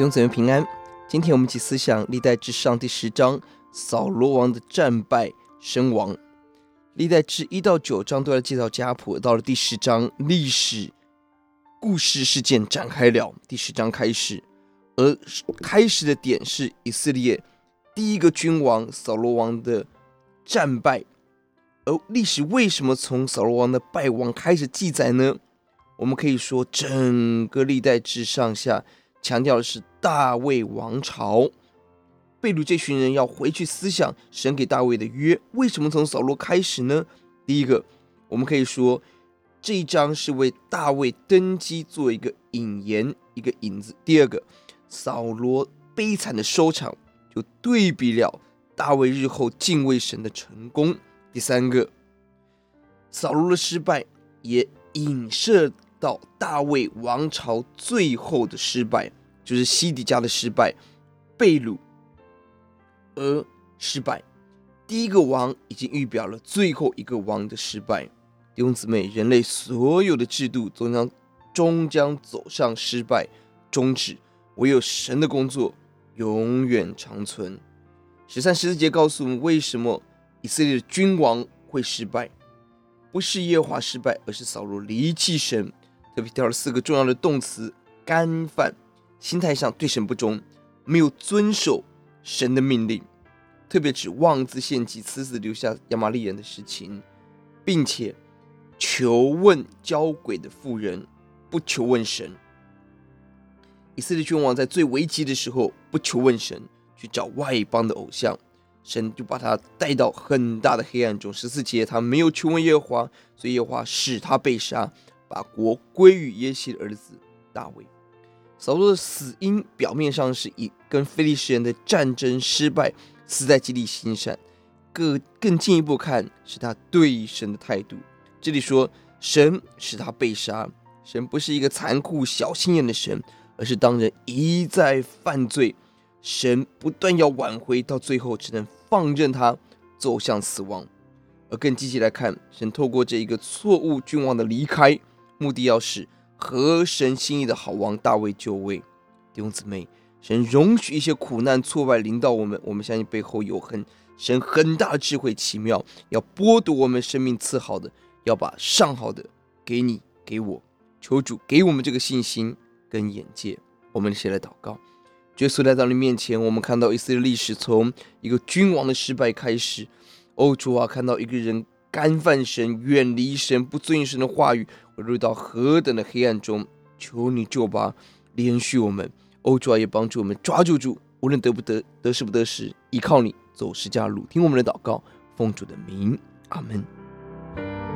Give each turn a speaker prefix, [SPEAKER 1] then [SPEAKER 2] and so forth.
[SPEAKER 1] 弟兄姊妹平安，今天我们一起思想历代志上第十章扫罗王的战败身亡。历代志一到九章都在介绍家谱，到了第十章，历史故事事件展开了。第十章开始，而开始的点是以色列第一个君王扫罗王的战败。而历史为什么从扫罗王的败亡开始记载呢？我们可以说，整个历代志上下。强调的是大卫王朝，贝鲁这群人要回去思想神给大卫的约。为什么从扫罗开始呢？第一个，我们可以说这一章是为大卫登基做一个引言，一个引子。第二个，扫罗悲惨的收场，就对比了大卫日后敬畏神的成功。第三个，扫罗的失败也影射。到大卫王朝最后的失败，就是西底家的失败，被掳而失败。第一个王已经预表了最后一个王的失败。弟兄姊妹，人类所有的制度终将终将走上失败终止，唯有神的工作永远长存。十三十四节告诉我们，为什么以色列的君王会失败？不是耶和华失败，而是扫罗离弃神。特别提到了四个重要的动词：干犯，心态上对神不忠，没有遵守神的命令，特别指妄自献祭、赐死留下亚玛力人的事情，并且求问交鬼的妇人，不求问神。以色列君王在最危急的时候不求问神，去找外邦的偶像，神就把他带到很大的黑暗中。十四节，他没有求问耶和华，所以耶和华使他被杀。把国归于耶西的儿子大卫。扫罗的死因表面上是以跟非利士人的战争失败死在基利心山，更更进一步看是他对神的态度。这里说神使他被杀，神不是一个残酷小心眼的神，而是当人一再犯罪，神不断要挽回，到最后只能放任他走向死亡。而更积极来看，神透过这一个错误君王的离开。目的要使合神心意的好王大卫就位，弟兄姊妹，神容许一些苦难挫败临到我们，我们相信背后有很神很大智慧奇妙，要剥夺我们生命赐好的，要把上好的给你给我，求主给我们这个信心跟眼界。我们先来祷告，耶稣来到你面前，我们看到以色列历史从一个君王的失败开始，哦主啊，看到一个人。干犯神，远离神，不遵神的话语，我入到何等的黑暗中！求你救吧，怜恤我们，欧主啊也帮助我们抓住主，无论得不得，得失不得时，依靠你走十架路，听我们的祷告，奉主的名，阿门。